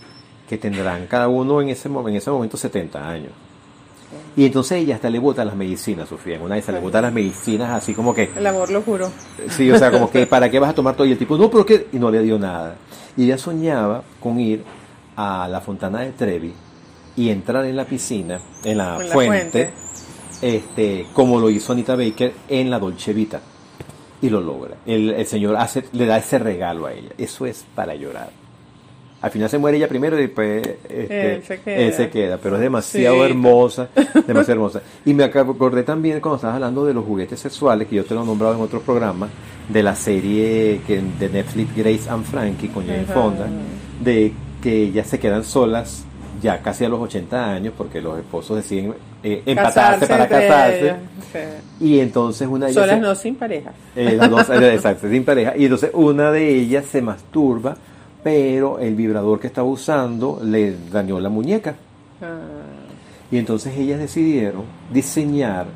que tendrán cada uno en ese, en ese momento 70 años. Y entonces ella hasta le bota las medicinas, Sofía. En una de esas le bota las medicinas así como que, El amor lo juro. sí, o sea, como que, ¿para qué vas a tomar todo? Y el tipo, no, pero qué, y no le dio nada. Y ella soñaba con ir a la Fontana de Trevi y entrar en la piscina, en la, En la fuente, fuente. Este, como lo hizo Anita Baker en la Dolce Vita. Y lo logra. El, el señor hace, le da ese regalo a ella. Eso es para llorar. Al final se muere ella primero y después este, Él se queda. él se queda, pero es demasiado Sí. hermosa, demasiado hermosa. Y me acordé también cuando estabas hablando de los juguetes sexuales, que yo te lo he nombrado en otros programas, de la serie que, de Netflix Grace and Frankie con Jane. Fonda, de que ellas se quedan solas ya casi a los 80 años porque los esposos deciden eh, empatarse para casarse. Sí. Y entonces una de ellas... Solas se- no sin pareja. eh, las dos, eh, exacto, sin pareja. Y entonces una de ellas se masturba, pero el vibrador que estaba usando le dañó la muñeca. Ah, Y entonces ellas decidieron diseñar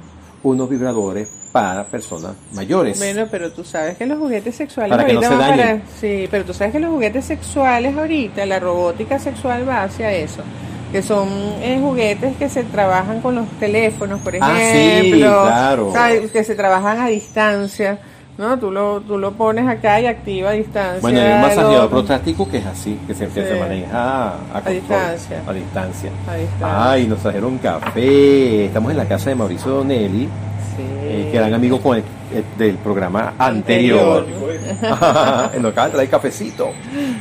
unos vibradores para personas mayores. Bueno, pero tú sabes que los juguetes sexuales Para que no ahorita se van dañen. sí, pero tú sabes que los juguetes sexuales ahorita, la robótica sexual va hacia eso. Que son eh, juguetes que se trabajan con los teléfonos, por Ah, sí, ejemplo. claro. ¿sabes? Que se trabajan a distancia. ¿no? Tú lo, tú lo pones acá y activa a distancia. Bueno, hay un el masajeador prostático que es así, que se, que Sí. se maneja a, control, distancia. A distancia. A distancia. Ay, nos trajeron café. Estamos en la casa de Mauricio Donelli. Eh, que eran amigos con el- el- del programa anterior. Nos acaba de traer cafecito.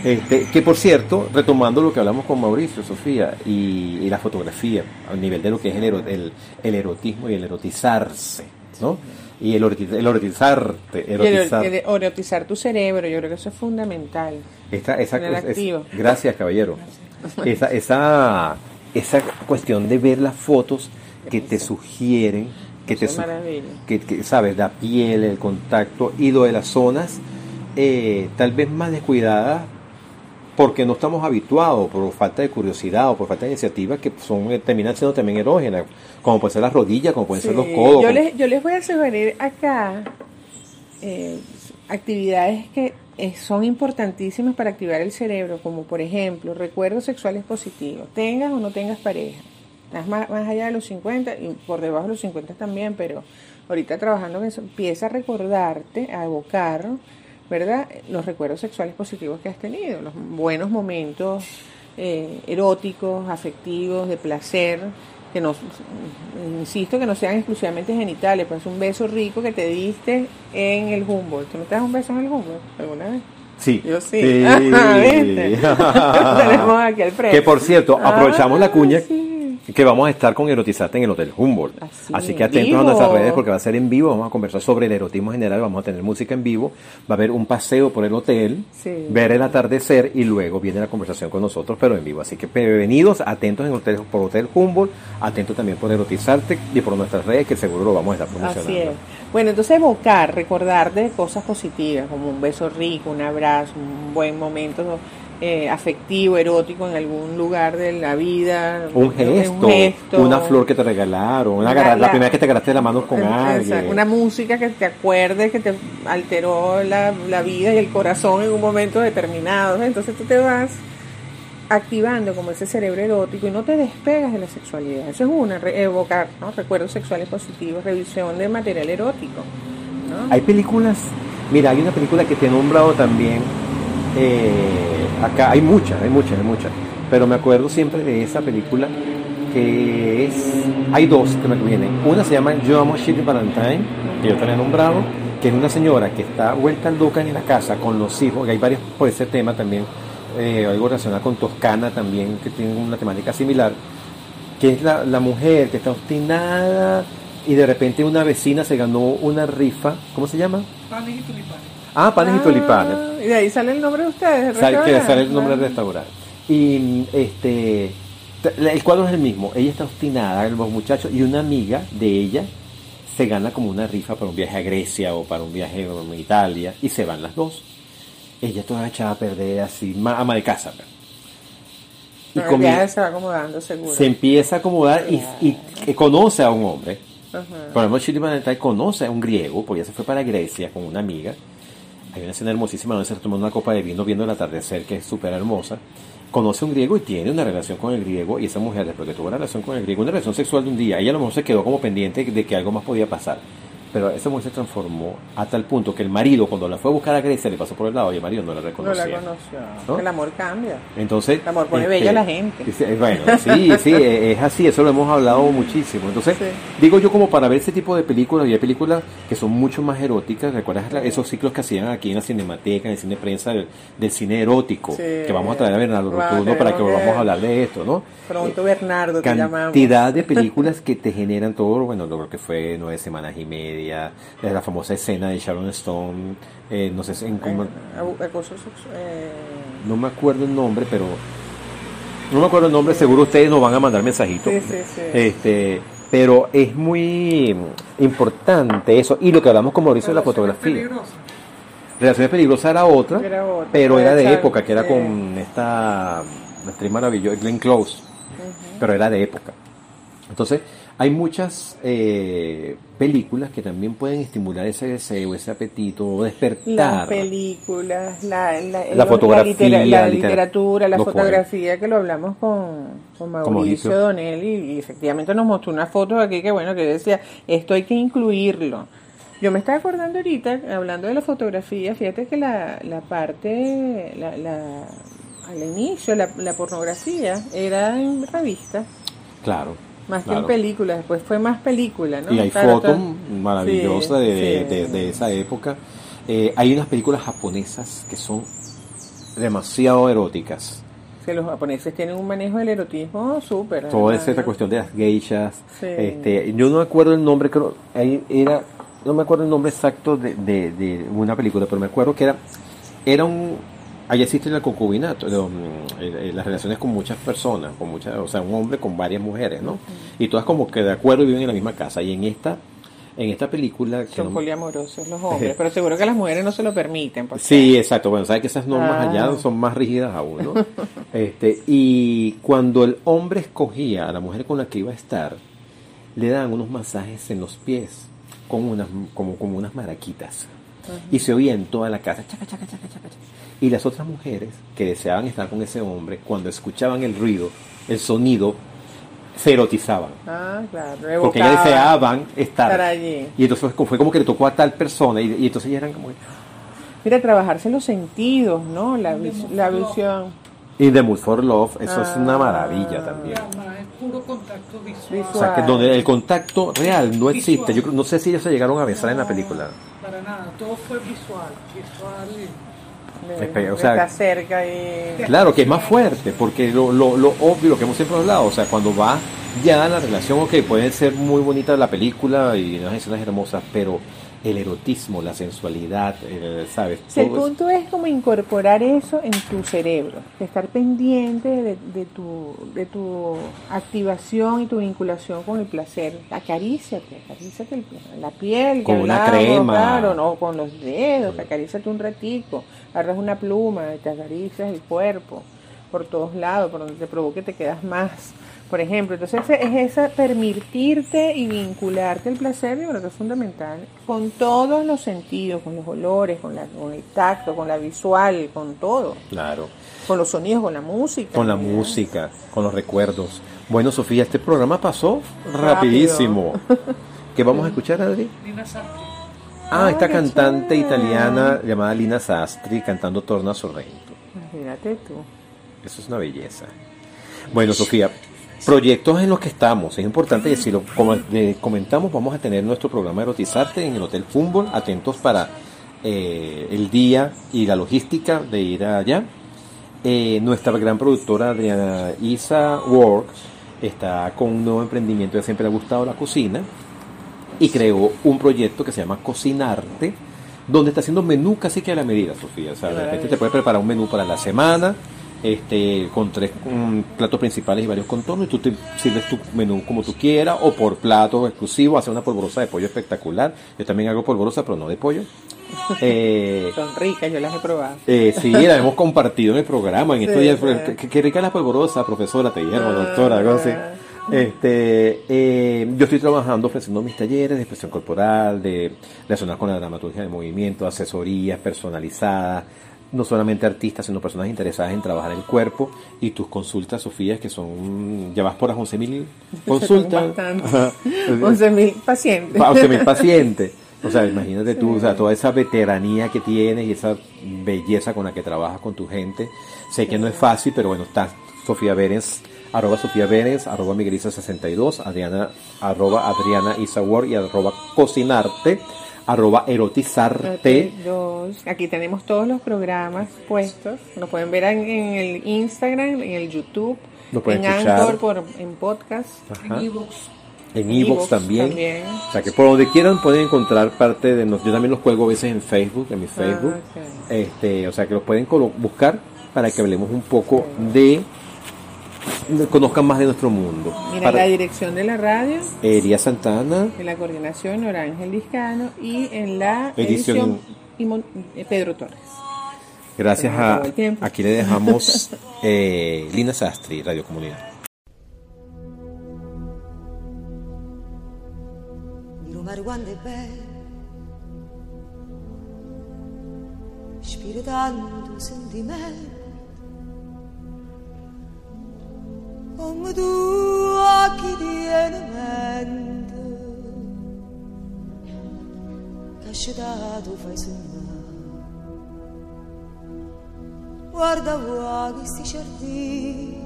Este, que por cierto, retomando lo que hablamos con Mauricio, Sofía, y, y la fotografía, a nivel de lo que es el, el, el erotismo y el erotizarse, ¿no? Y el, eroti- el erotizarte, erotizar. erotizar tu cerebro, yo creo que eso es fundamental. Esta, esa, es- gracias, caballero. Esa, esa, esa cuestión de ver las fotos que te sugieren, que te que, que, sabes, la piel, el contacto y lo de las zonas eh, tal vez más descuidadas porque no estamos habituados por falta de curiosidad o por falta de iniciativa que son eh, terminan siendo también erógenas, como pueden ser las rodillas, como pueden ser los codos. Yo les, yo les voy a sugerir acá eh, actividades que eh, son importantísimas para activar el cerebro, como por ejemplo recuerdos sexuales positivos, tengas o no tengas pareja. Más, más allá de los 50 y por debajo de los 50 también, pero ahorita trabajando en eso, empieza a recordarte, a evocar, ¿verdad? Los recuerdos sexuales positivos que has tenido, los buenos momentos eh, eróticos, afectivos, de placer, que no, insisto, que no sean exclusivamente genitales, pues un beso rico que te diste en el Humboldt. ¿Tú no te das un beso en el Humboldt alguna vez? Sí. Yo sí. ¿Viste? Tenemos aquí al frente. Que por cierto, aprovechamos Ah, la cuña sí. que vamos a estar con Erotizarte en el Hotel Humboldt. Así, Así, que en atentos a nuestras redes porque va a ser en vivo. Vamos a conversar sobre el erotismo en general. Vamos a tener música en vivo. Va a haber un paseo por el hotel, Sí. ver el atardecer y luego viene la conversación con nosotros, pero en vivo. Así que bienvenidos, atentos en hotel, por Hotel Humboldt, atentos también por Erotizarte y por nuestras redes que seguro lo vamos a estar promocionando. Así es. Bueno, entonces evocar, recordar de cosas positivas, como un beso rico, un abrazo, un buen momento eh, afectivo, erótico en algún lugar de la vida. Un gesto, gesto. una flor que te regalaron, una La- la, primera vez que te agarraste la mano con Exacto, alguien. Una música que te acuerde, que te alteró la, la vida y el corazón en un momento determinado. Entonces tú te vas activando como ese cerebro erótico y no te despegas de la sexualidad. Eso es una, evocar recuerdos sexuales positivos, revisión de material erótico. Hay películas, mira, hay una película que te he nombrado también, eh, acá hay muchas, hay muchas, hay muchas, pero me acuerdo siempre de esa película que es, hay dos que me vienen, una se llama Yo amo Shirley Valentine, que yo te he nombrado, que es una señora que está vuelta loca en la casa con los hijos, que hay varios por ese tema también, eh, algo relacionado con Toscana también, que tiene una temática similar, que es la, la mujer que está obstinada y de repente una vecina se ganó una rifa, ¿cómo se llama? Panes y tulipanes. Ah, panes y tulipanes. Ah, Y de ahí sale el nombre de ustedes. Sale, que sale el nombre del restaurante. Y este el cuadro es el mismo. Ella está obstinada, los muchachos, y una amiga de ella se gana como una rifa para un viaje a Grecia o para un viaje a Italia y se van las dos. Ella toda echada a perder así, ma- ama de casa. pues. Y No, viaje se va acomodando seguro. se empieza a acomodar y, conoce a un hombre. Por ejemplo, Shirley Valentine conoce a un griego, porque ella se fue para Grecia con una amiga. Hay una escena hermosísima donde se toma una copa de vino viendo el atardecer, que es súper hermosa. Conoce a un griego y tiene una relación con el griego. Y esa mujer, después que tuvo una relación con el griego, una relación sexual de un día, ella a lo mejor se quedó como pendiente de que algo más podía pasar. Pero esa mujer se transformó a tal punto que el marido, cuando la fue a buscar a Grecia, le pasó por el lado y el marido no la No reconocía. la conoció. ¿No? El amor cambia. Entonces, El amor pone este, bella a la gente. dice, eh, Bueno, sí, sí, eh, es así, eso lo hemos hablado muchísimo. Entonces, Sí. digo yo como para ver ese tipo de películas, y hay películas que son mucho más eróticas, ¿recuerdas esos ciclos que hacían aquí en la Cinemateca, en el cine prensa, del, del cine erótico? Sí. Que vamos a traer a Bernardo Vale, Rotundo para que volvamos a hablar de esto, ¿no? Pronto Bernardo te llamamos. Cantidad de películas que te generan todo, bueno, lo que fue nueve semanas y media, la famosa escena de Sharon Stone, eh, no sé, en, cómo- Eh, acoso eh, no me acuerdo el nombre, pero no me acuerdo el nombre, seguro ustedes nos van a mandar mensajitos. Sí, sí, sí. Este, pero es muy importante eso y lo que hablamos con Mauricio de la fotografía. peligrosas. Relaciones peligrosas era otra, Era otra, pero era era de época, que era con esta actriz maravillosa, Glenn Close, pero era de época. Entonces, hay muchas eh, películas que también pueden estimular ese deseo, ese apetito, o Las despertar. películas, la, la, La los- fotografía, litera- la litera- literatura, la fotografía, que lo hablamos con, con Mauricio. Donelli y efectivamente nos mostró una foto aquí que bueno, que decía, esto hay que incluirlo. Yo me estaba acordando ahorita, hablando de la fotografía, fíjate que la, la parte, la, la, al inicio, la, la pornografía era en revistas, Claro. Más que en películas, después fue más película, ¿no? Y hay Claro, fotos maravillosas Sí, de, de- sí. de- de esa época. Eh, hay unas películas japonesas que son demasiado eróticas. Que los japoneses tienen un manejo del erotismo súper. Toda esta ¿no? cuestión de las geishas. Sí. Este, yo no me acuerdo el nombre, creo, ahí era, no me acuerdo el nombre exacto de, de- de una película, pero me acuerdo que era, era un, ahí existe el concubinato, mm, el- el- las relaciones con muchas personas, con muchas, o sea, un hombre con varias mujeres, ¿no? Y todas como que de acuerdo y viven en la misma casa. Y en esta, en esta película, Son no- poliamorosos los hombres, pero seguro que las mujeres no se lo permiten. porque- Sí, exacto. Bueno, sabes que esas normas Ah. allá son más rígidas aún, ¿no? este, y cuando el hombre escogía a la mujer con la que iba a estar, le daban unos masajes en los pies, con unas, como, como unas maraquitas. Y se oía en toda la casa, chaca, chaca, chaca, chaca, chaca. Y las otras mujeres que deseaban estar con ese hombre, cuando escuchaban el ruido, el sonido, se erotizaban. Ah, claro. Porque ellas deseaban estar. estar allí. Y entonces fue como que le tocó a tal persona. Y, y entonces ya eran como... Mira, trabajarse los sentidos, ¿no? La, vis- la visión. In the Mood for Love, eso es una Ah. maravilla también. Además, es puro contacto visual. Visual. O sea, que donde el contacto real no existe. Yo no sé si ellos se llegaron a besar en la película. Para nada, todo fue visual. Visual Espe- o sea- cerca y... Claro que es más fuerte, porque lo, lo, lo obvio, lo que hemos siempre hablado, o sea, cuando va ya la relación, ok, puede ser muy bonita la película y unas escenas hermosas, pero el erotismo, la sensualidad, el- ¿sabes? Si el punto es como incorporar eso en tu cerebro, estar pendiente de, de tu, de tu activación y tu vinculación con el placer. Acaríciate, acaríciate el- la piel. Con una hablábamos, crema. Claro, no, con los dedos, acaríciate un ratico, agarras una pluma te acaricias el cuerpo por todos lados, por donde te provoque te quedas más. Por ejemplo, entonces es esa permitirte y vincularte al placer, yo creo que es fundamental, con todos los sentidos, con los olores, con, la, con el tacto, con la visual, con todo, Claro, con los sonidos, con la música. con la ¿verdad? música, con los recuerdos. Bueno, Sofía, este programa pasó rapidísimo. ¿Qué vamos a escuchar, Adri? Nina Sastri. Ah, Ah, esta cantante italiana llamada Lina Sastri cantando Torna Sorrento. Imagínate tú. Eso es una belleza. Bueno, Sofía, proyectos en los que estamos, es importante decirlo. Como le comentamos, vamos a tener nuestro programa Erotizarte en el Hotel Fútbol. Atentos para eh, el día y la logística de ir allá. Eh, nuestra gran productora Adriana Isa Works está con un nuevo emprendimiento que siempre le ha gustado la cocina. y creó un proyecto que se llama Cocinarte, donde está haciendo menú casi que a la medida, Sofía. O sea, de repente te puede preparar un menú para la semana, este, con tres platos principales y varios contornos, y tú te sirves tu menú como tú quieras, o por platos exclusivos, hace una polvorosa de pollo espectacular. Yo también hago polvorosa, pero no de pollo. Eh, Son ricas, yo las he probado. eh, sí, la hemos compartido en el programa. En estos Sí, días, sí. qué, qué rica la polvorosa, profesora, te dijeron, Ah, doctora, algo así. Este, eh, yo estoy trabajando ofreciendo mis talleres de expresión corporal, de relacionados con la dramaturgia de movimiento, asesorías personalizadas, no solamente artistas, sino personas interesadas en trabajar el cuerpo. Y tus consultas, Sofía, que son, ya vas por las 11 mil consultas. Bastante. Ajá. 11.000 pacientes. Pa- 11 mil pacientes. O sea, imagínate tú, o sea, toda esa veteranía que tienes y esa belleza con la que trabajas con tu gente. Sé que no es fácil, pero bueno, está Sofía Berens, arroba Sofía Berens, arroba Miguelisa62, Adriana, arroba Adriana Isawar y arroba Cocinarte, arroba Erotizarte. Aquí tenemos todos los programas puestos. Lo pueden ver en, en el Instagram, en el YouTube, Lo pueden en escuchar. Anchor, por, en podcast, Ajá. en ebooks. En también. también. O sea, que por donde quieran pueden encontrar parte de nosotros. Yo también los cuelgo a veces en Facebook, en mi Facebook. Ah, ok. este, o sea, que los pueden buscar para que hablemos un poco de- conozcan más de nuestro mundo. Mira, Para- la dirección de la radio, Elías Santana, en la coordinación Orángel Discano y en la Edición. eh, Pedro Torres. gracias a aquí le dejamos eh, Lina Sastri, Radio Comunidad. om duaki diyen mende Kascida tu fai sognare. Guarda uaghi sti giardini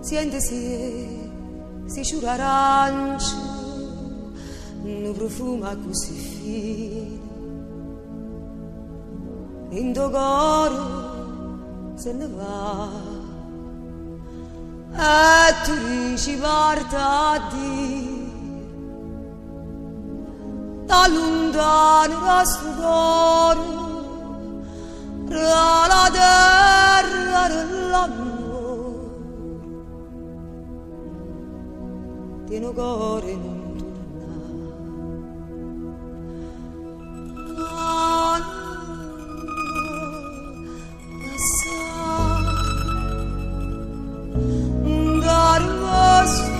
Sientesi si ciura arancio Un profumo così fino In tuo cuore se ne va e tu dici parta a dire, da lontano sfugore, tra la terra dell'amore. tiene cuore non trust